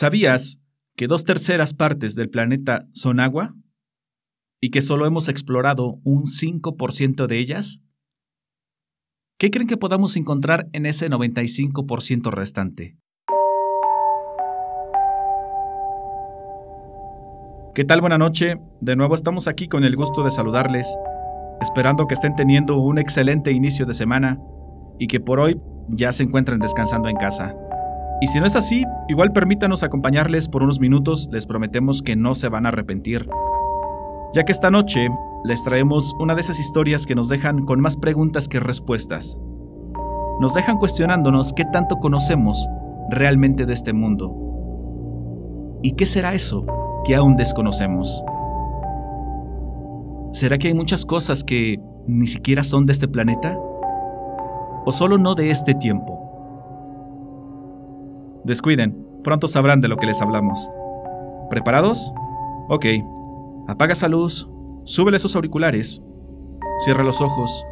¿Sabías que dos terceras partes del planeta son agua? ¿Y que solo hemos explorado un 5% de ellas? ¿Qué creen que podamos encontrar en ese 95% restante? ¿Qué tal? Buena noche. De nuevo estamos aquí con el gusto de saludarles, esperando que estén teniendo un excelente inicio de semana y que por hoy ya se encuentren descansando en casa. Y si no es así, igual permítanos acompañarles por unos minutos, les prometemos que no se van a arrepentir. Ya que esta noche les traemos una de esas historias que nos dejan con más preguntas que respuestas. Nos dejan cuestionándonos qué tanto conocemos realmente de este mundo. ¿Y qué será eso que aún desconocemos? ¿Será que hay muchas cosas que ni siquiera son de este planeta? ¿O solo no de este tiempo? Descuiden, pronto sabrán de lo que les hablamos. ¿Preparados? Ok. Apaga esa luz, súbele esos auriculares, cierra los ojos,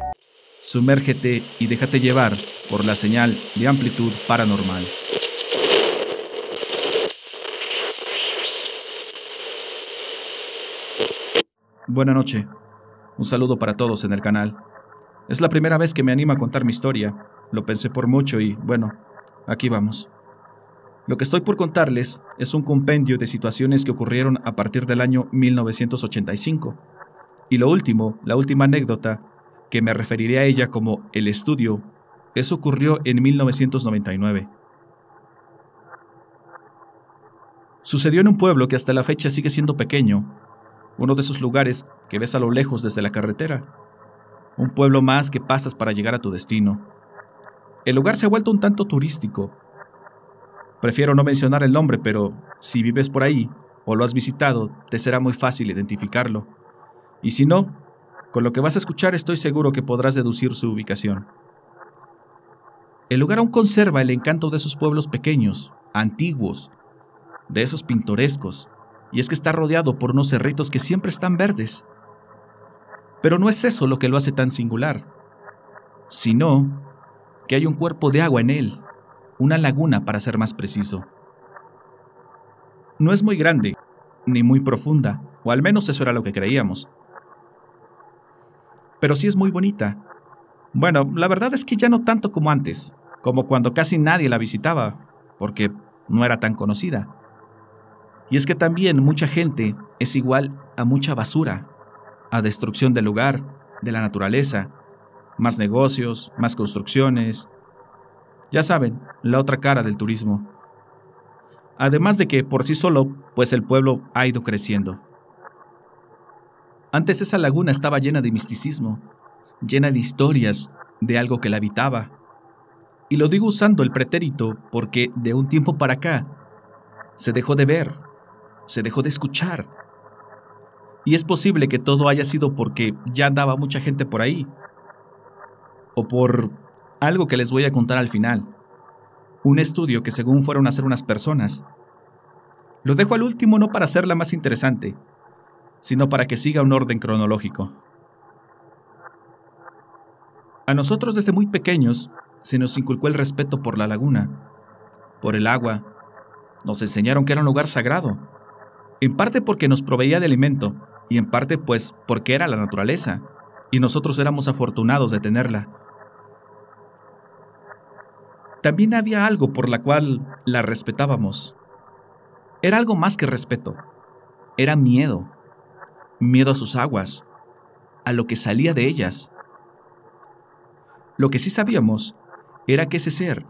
sumérgete y déjate llevar por la señal de amplitud paranormal. Buena noche. Un saludo para todos en el canal. Es la primera vez que me animo a contar mi historia. Lo pensé por mucho y, bueno, aquí vamos. Lo que estoy por contarles es un compendio de situaciones que ocurrieron a partir del año 1985. Y lo último, la última anécdota, que me referiré a ella como el estudio, eso ocurrió en 1999. Sucedió en un pueblo que hasta la fecha sigue siendo pequeño, uno de esos lugares que ves a lo lejos desde la carretera, un pueblo más que pasas para llegar a tu destino. El lugar se ha vuelto un tanto turístico, Prefiero no mencionar el nombre, pero si vives por ahí o lo has visitado, te será muy fácil identificarlo. Y si no, con lo que vas a escuchar estoy seguro que podrás deducir su ubicación. El lugar aún conserva el encanto de esos pueblos pequeños, antiguos, de esos pintorescos, y es que está rodeado por unos cerritos que siempre están verdes. Pero no es eso lo que lo hace tan singular, sino que hay un cuerpo de agua en él, una laguna para ser más preciso. No es muy grande, ni muy profunda, o al menos eso era lo que creíamos. Pero sí es muy bonita. Bueno, la verdad es que ya no tanto como antes, como cuando casi nadie la visitaba, porque no era tan conocida. Y es que también mucha gente es igual a mucha basura, a destrucción del lugar, de la naturaleza, más negocios, más construcciones, ya saben, la otra cara del turismo. Además de que por sí solo, pues el pueblo ha ido creciendo. Antes esa laguna estaba llena de misticismo, llena de historias de algo que la habitaba. Y lo digo usando el pretérito porque de un tiempo para acá se dejó de ver, se dejó de escuchar. Y es posible que todo haya sido porque ya andaba mucha gente por ahí. O por algo que les voy a contar al final. Un estudio que según fueron a hacer unas personas. Lo dejo al último no para hacerla más interesante, sino para que siga un orden cronológico. A nosotros desde muy pequeños se nos inculcó el respeto por la laguna, por el agua. Nos enseñaron que era un lugar sagrado, en parte porque nos proveía de alimento y en parte pues porque era la naturaleza, y nosotros éramos afortunados de tenerla también había algo por la cual la respetábamos. Era algo más que respeto. Era miedo. Miedo a sus aguas, a lo que salía de ellas. Lo que sí sabíamos era que ese ser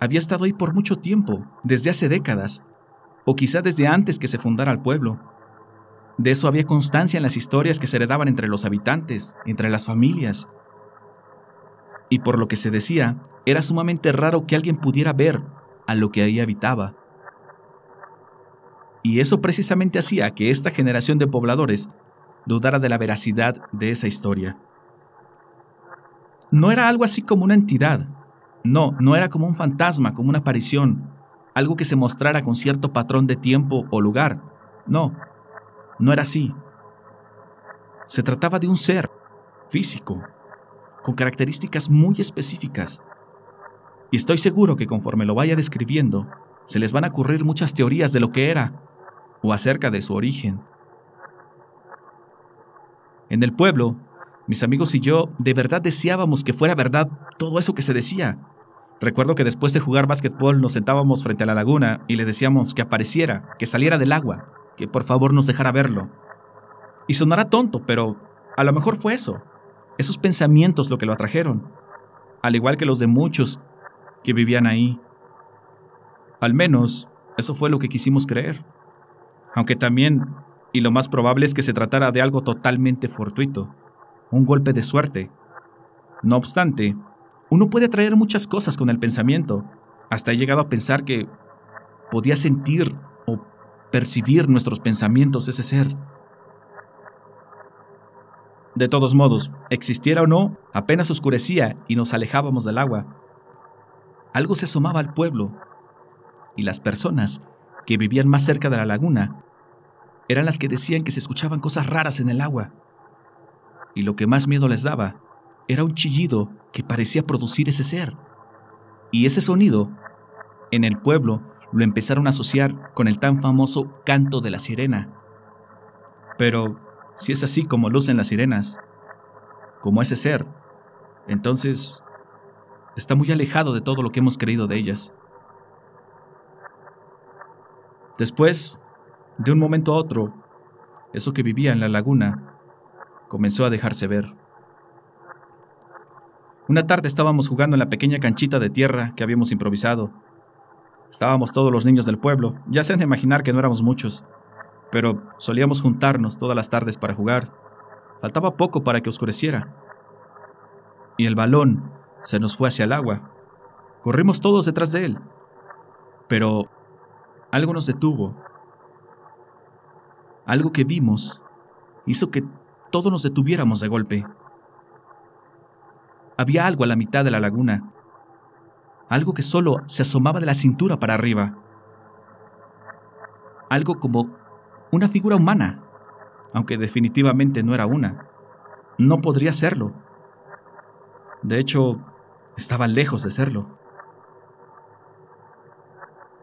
había estado ahí por mucho tiempo, desde hace décadas, o quizá desde antes que se fundara el pueblo. De eso había constancia en las historias que se heredaban entre los habitantes, entre las familias, y por lo que se decía, era sumamente raro que alguien pudiera ver a lo que ahí habitaba. Y eso precisamente hacía que esta generación de pobladores dudara de la veracidad de esa historia. No era algo así como una entidad, no, no era como un fantasma, como una aparición, algo que se mostrara con cierto patrón de tiempo o lugar, no, no era así. Se trataba de un ser físico, con características muy específicas. Y estoy seguro que conforme lo vaya describiendo, se les van a ocurrir muchas teorías de lo que era o acerca de su origen. En el pueblo, mis amigos y yo de verdad deseábamos que fuera verdad todo eso que se decía. Recuerdo que después de jugar básquetbol nos sentábamos frente a la laguna y le decíamos que apareciera, que saliera del agua, que por favor nos dejara verlo. Y sonará tonto, pero a lo mejor fue eso, esos pensamientos lo que lo atrajeron, al igual que los de muchos que vivían ahí. Al menos, eso fue lo que quisimos creer. Aunque también, y lo más probable es que se tratara de algo totalmente fortuito, un golpe de suerte. No obstante, uno puede atraer muchas cosas con el pensamiento. Hasta he llegado a pensar que podía sentir o percibir nuestros pensamientos ese ser. De todos modos, existiera o no, apenas oscurecía y nos alejábamos del agua. Algo se asomaba al pueblo, y las personas que vivían más cerca de la laguna eran las que decían que se escuchaban cosas raras en el agua. Y lo que más miedo les daba era un chillido que parecía producir ese ser. Y ese sonido, en el pueblo, lo empezaron a asociar con el tan famoso canto de la sirena. Pero si es así como lucen las sirenas, como ese ser, entonces está muy alejado de todo lo que hemos creído de ellas. Después, de un momento a otro, eso que vivía en la laguna comenzó a dejarse ver. Una tarde estábamos jugando en la pequeña canchita de tierra que habíamos improvisado. Estábamos todos los niños del pueblo, ya se han de imaginar que no éramos muchos, pero solíamos juntarnos todas las tardes para jugar. Faltaba poco para que oscureciera. Y el balón se nos fue hacia el agua. Corrimos todos detrás de él. Pero algo nos detuvo. Algo que vimos hizo que todos nos detuviéramos de golpe. Había algo a la mitad de la laguna. Algo que solo se asomaba de la cintura para arriba. Algo como una figura humana, aunque definitivamente no era una. No podría serlo. De hecho, estaba lejos de serlo.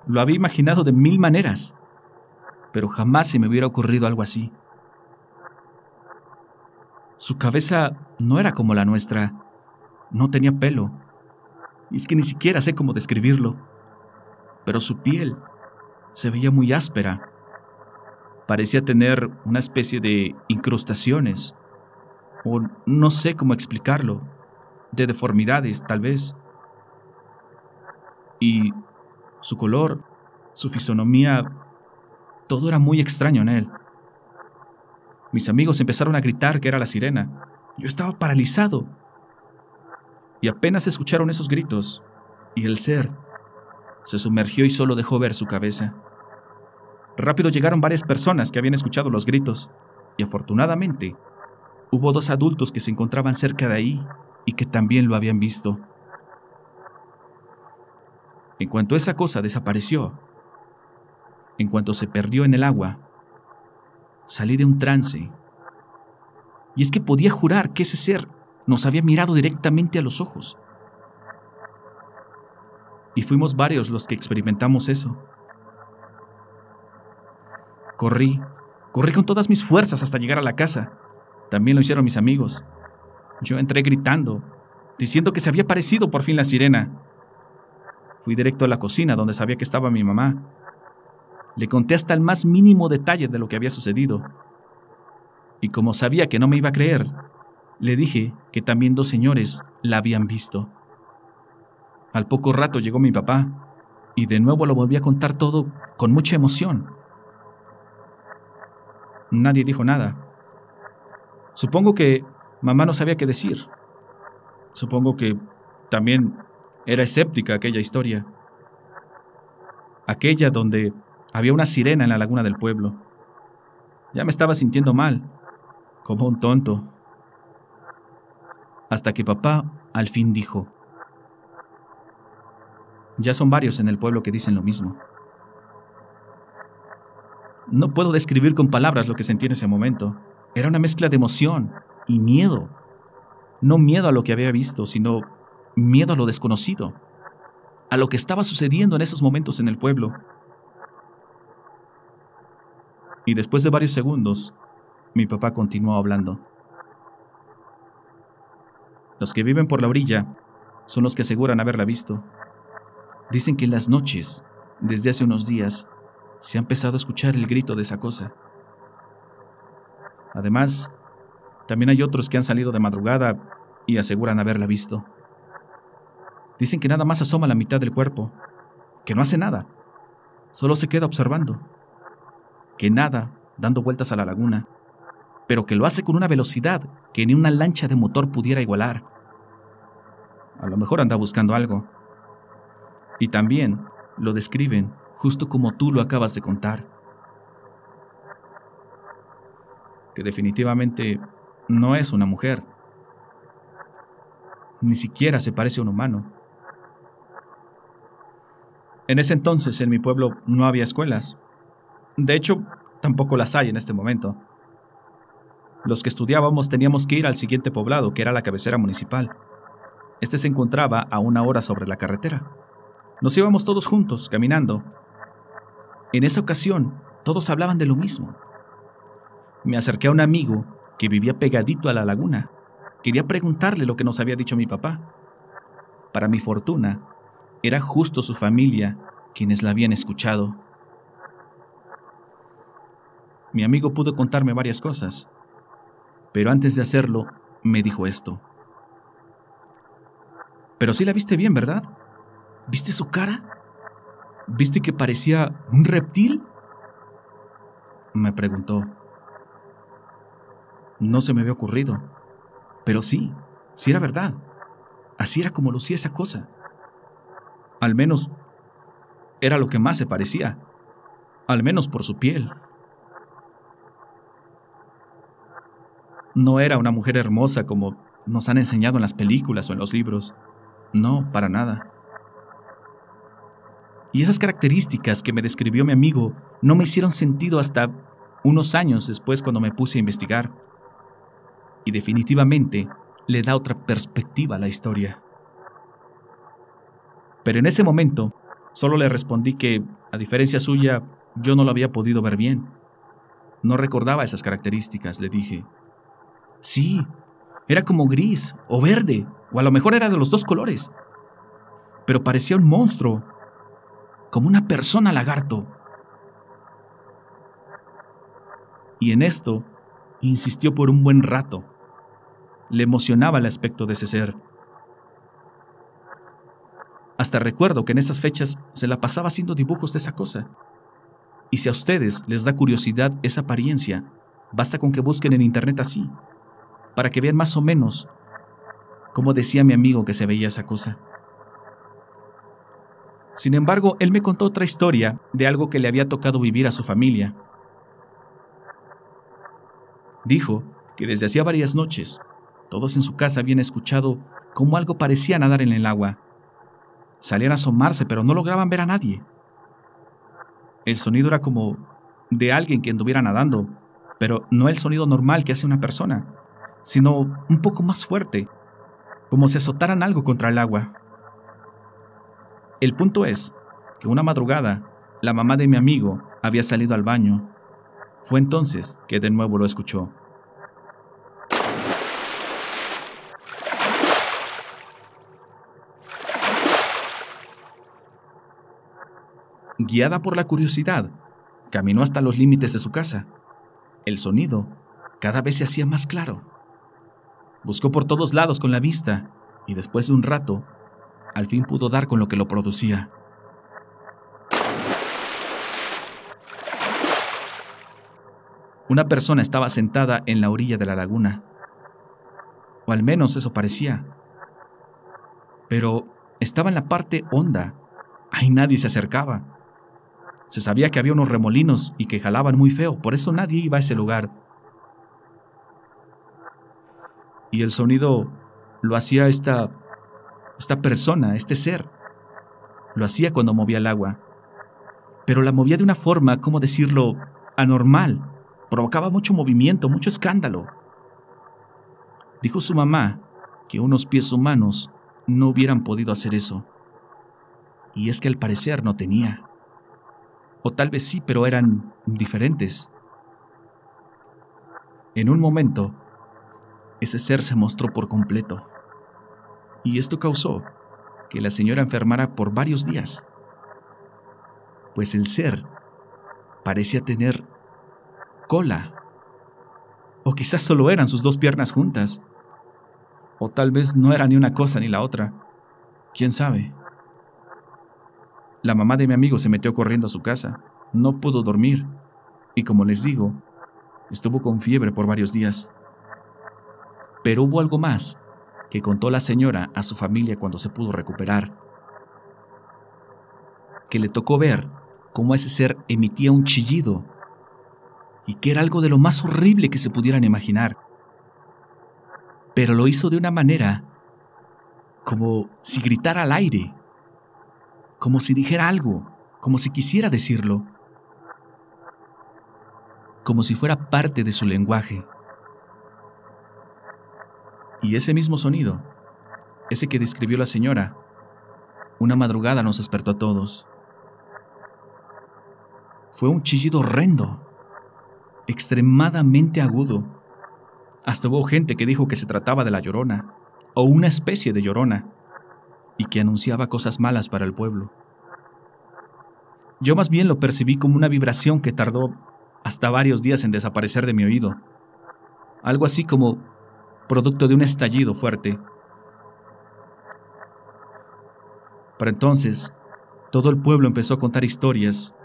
Lo había imaginado de mil maneras, pero jamás se me hubiera ocurrido algo así. Su cabeza no era como la nuestra, no tenía pelo, y es que ni siquiera sé cómo describirlo, pero su piel se veía muy áspera parecía tener una especie de incrustaciones, o no sé cómo explicarlo, de deformidades tal vez. Y su color, su fisonomía, todo era muy extraño en él. Mis amigos empezaron a gritar que era la sirena. Yo estaba paralizado. Y apenas escucharon esos gritos, y el ser se sumergió y solo dejó ver su cabeza. Rápido llegaron varias personas que habían escuchado los gritos, y afortunadamente hubo dos adultos que se encontraban cerca de ahí y que también lo habían visto. En cuanto esa cosa desapareció, en cuanto se perdió en el agua, salí de un trance. Y es que podía jurar que ese ser nos había mirado directamente a los ojos. Y fuimos varios los que experimentamos eso. Corrí, corrí con todas mis fuerzas hasta llegar a la casa. También lo hicieron mis amigos. Yo entré gritando, diciendo que se había aparecido por fin la sirena. Fui directo a la cocina donde sabía que estaba mi mamá. Le conté hasta el más mínimo detalle de lo que había sucedido. Y como sabía que no me iba a creer, le dije que también dos señores la habían visto. Al poco rato llegó mi papá y de nuevo lo volví a contar todo con mucha emoción. Nadie dijo nada. Supongo que mamá no sabía qué decir. Supongo que también era escéptica aquella historia. Aquella donde había una sirena en la laguna del pueblo. Ya me estaba sintiendo mal, como un tonto. Hasta que papá al fin dijo, ya son varios en el pueblo que dicen lo mismo. No puedo describir con palabras lo que sentí en ese momento. Era una mezcla de emoción y miedo. No miedo a lo que había visto, sino miedo a lo desconocido. a lo que estaba sucediendo en esos momentos en el pueblo. Y después de varios segundos, mi papá continuó hablando. Los que viven por la orilla son los que aseguran haberla visto. Dicen que en las noches, desde hace unos días, se ha empezado a escuchar el grito de esa cosa. Además, también hay otros que han salido de madrugada y aseguran haberla visto. Dicen que nada más asoma la mitad del cuerpo, que no hace nada, solo se queda observando, que nada dando vueltas a la laguna, pero que lo hace con una velocidad que ni una lancha de motor pudiera igualar. A lo mejor anda buscando algo. Y también lo describen justo como tú lo acabas de contar. Que definitivamente no es una mujer. Ni siquiera se parece a un humano. En ese entonces en mi pueblo no había escuelas. De hecho, tampoco las hay en este momento. Los que estudiábamos teníamos que ir al siguiente poblado, que era la cabecera municipal. Este se encontraba a una hora sobre la carretera. Nos íbamos todos juntos, caminando. En esa ocasión, todos hablaban de lo mismo. Me acerqué a un amigo que vivía pegadito a la laguna. Quería preguntarle lo que nos había dicho mi papá. Para mi fortuna, era justo su familia quienes la habían escuchado. Mi amigo pudo contarme varias cosas, pero antes de hacerlo, me dijo esto. Pero sí la viste bien, ¿verdad? ¿Viste su cara? ¿Viste que parecía un reptil? Me preguntó. No se me había ocurrido. Pero sí, sí era verdad. Así era como lucía esa cosa. Al menos era lo que más se parecía. Al menos por su piel. No era una mujer hermosa como nos han enseñado en las películas o en los libros. No, para nada. Y esas características que me describió mi amigo no me hicieron sentido hasta unos años después cuando me puse a investigar. Y definitivamente le da otra perspectiva a la historia. Pero en ese momento solo le respondí que, a diferencia suya, yo no lo había podido ver bien. No recordaba esas características, le dije. Sí, era como gris o verde, o a lo mejor era de los dos colores. Pero parecía un monstruo, como una persona lagarto. Y en esto insistió por un buen rato. Le emocionaba el aspecto de ese ser. Hasta recuerdo que en esas fechas se la pasaba haciendo dibujos de esa cosa. Y si a ustedes les da curiosidad esa apariencia, basta con que busquen en internet así, para que vean más o menos cómo decía mi amigo que se veía esa cosa. Sin embargo, él me contó otra historia de algo que le había tocado vivir a su familia. Dijo que desde hacía varias noches, todos en su casa habían escuchado cómo algo parecía nadar en el agua. Salían a asomarse, pero no lograban ver a nadie. El sonido era como de alguien que anduviera nadando, pero no el sonido normal que hace una persona sino un poco más fuerte, como si azotaran algo contra el agua. El punto es que una madrugada, la mamá de mi amigo había salido al baño. Fue entonces que de nuevo lo escuchó. Guiada por la curiosidad, caminó hasta los límites de su casa. El sonido cada vez se hacía más claro. Buscó por todos lados con la vista y después de un rato, al fin pudo dar con lo que lo producía. Una persona estaba sentada en la orilla de la laguna. O al menos eso parecía. Pero estaba en la parte honda. Ahí nadie se acercaba. Se sabía que había unos remolinos y que jalaban muy feo, por eso nadie iba a ese lugar. Y el sonido lo hacía esta, esta persona, este ser. Lo hacía cuando movía el agua. Pero la movía de una forma, ¿cómo decirlo?, anormal. Provocaba mucho movimiento, mucho escándalo. Dijo su mamá que unos pies humanos no hubieran podido hacer eso. Y es que al parecer no tenía. O tal vez sí, pero eran diferentes. En un momento, ese ser se mostró por completo. Y esto causó que la señora enfermara por varios días, pues el ser parecía tener cola, o quizás solo eran sus dos piernas juntas, o tal vez no era ni una cosa ni la otra, quién sabe. La mamá de mi amigo se metió corriendo a su casa, no pudo dormir, y como les digo, estuvo con fiebre por varios días. Pero hubo algo más que contó la señora a su familia cuando se pudo recuperar. Que le tocó ver cómo ese ser emitía un chillido y que era algo de lo más horrible que se pudieran imaginar. Pero lo hizo de una manera como si gritara al aire, como si dijera algo, como si quisiera decirlo, como si fuera parte de su lenguaje. Y ese mismo sonido, ese que describió la señora, una madrugada nos despertó a todos. Fue un chillido horrendo, extremadamente agudo. Hasta hubo gente que dijo que se trataba de la llorona, o una especie de llorona, y que anunciaba cosas malas para el pueblo. Yo más bien lo percibí como una vibración que tardó hasta varios días en desaparecer de mi oído. Algo así como producto de un estallido fuerte. Para entonces, todo el pueblo empezó a contar historias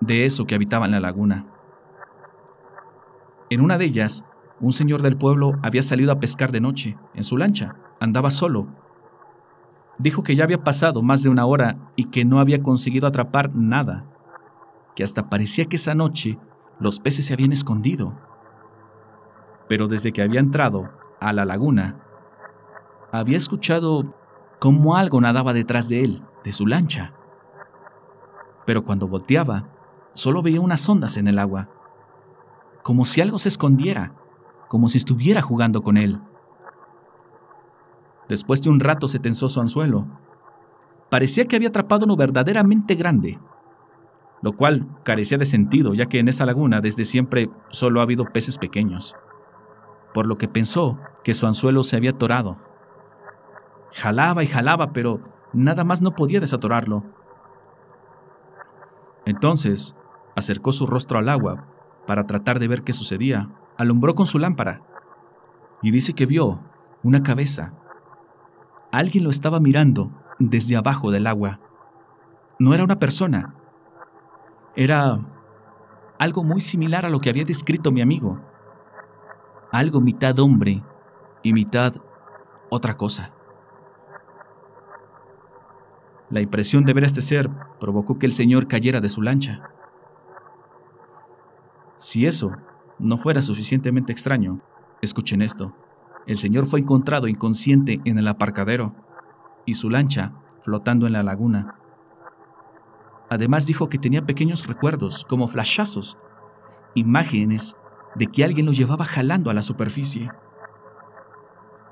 de eso que habitaba en la laguna. En una de ellas, un señor del pueblo había salido a pescar de noche, en su lancha, andaba solo. Dijo que ya había pasado más de una hora y que no había conseguido atrapar nada, que hasta parecía que esa noche los peces se habían escondido. Pero desde que había entrado a la laguna, había escuchado cómo algo nadaba detrás de él, de su lancha. Pero cuando volteaba, solo veía unas ondas en el agua, como si algo se escondiera, como si estuviera jugando con él. Después de un rato se tensó su anzuelo. Parecía que había atrapado uno verdaderamente grande, lo cual carecía de sentido, ya que en esa laguna desde siempre solo ha habido peces pequeños por lo que pensó que su anzuelo se había atorado. Jalaba y jalaba, pero nada más no podía desatorarlo. Entonces, acercó su rostro al agua para tratar de ver qué sucedía. Alumbró con su lámpara y dice que vio una cabeza. Alguien lo estaba mirando desde abajo del agua. No era una persona. Era algo muy similar a lo que había descrito mi amigo algo mitad hombre y mitad otra cosa. La impresión de ver a este ser provocó que el señor cayera de su lancha. Si eso no fuera suficientemente extraño, escuchen esto. El señor fue encontrado inconsciente en el aparcadero y su lancha flotando en la laguna. Además dijo que tenía pequeños recuerdos, como flashazos, imágenes de que alguien lo llevaba jalando a la superficie.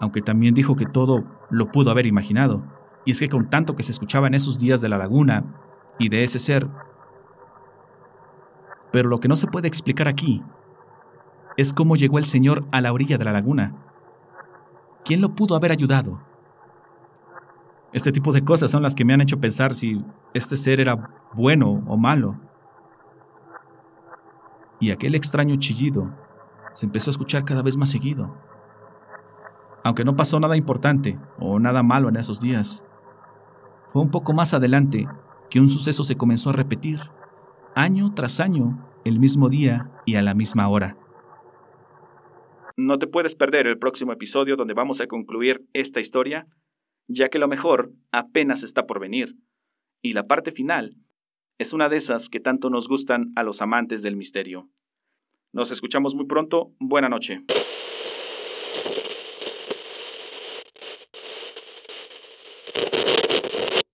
Aunque también dijo que todo lo pudo haber imaginado, y es que con tanto que se escuchaba en esos días de la laguna y de ese ser, pero lo que no se puede explicar aquí es cómo llegó el señor a la orilla de la laguna. ¿Quién lo pudo haber ayudado? Este tipo de cosas son las que me han hecho pensar si este ser era bueno o malo y aquel extraño chillido se empezó a escuchar cada vez más seguido. Aunque no pasó nada importante o nada malo en esos días, fue un poco más adelante que un suceso se comenzó a repetir, año tras año, el mismo día y a la misma hora. No te puedes perder el próximo episodio donde vamos a concluir esta historia, ya que lo mejor apenas está por venir, y la parte final es una de esas que tanto nos gustan a los amantes del misterio. Nos escuchamos muy pronto. Buena noche.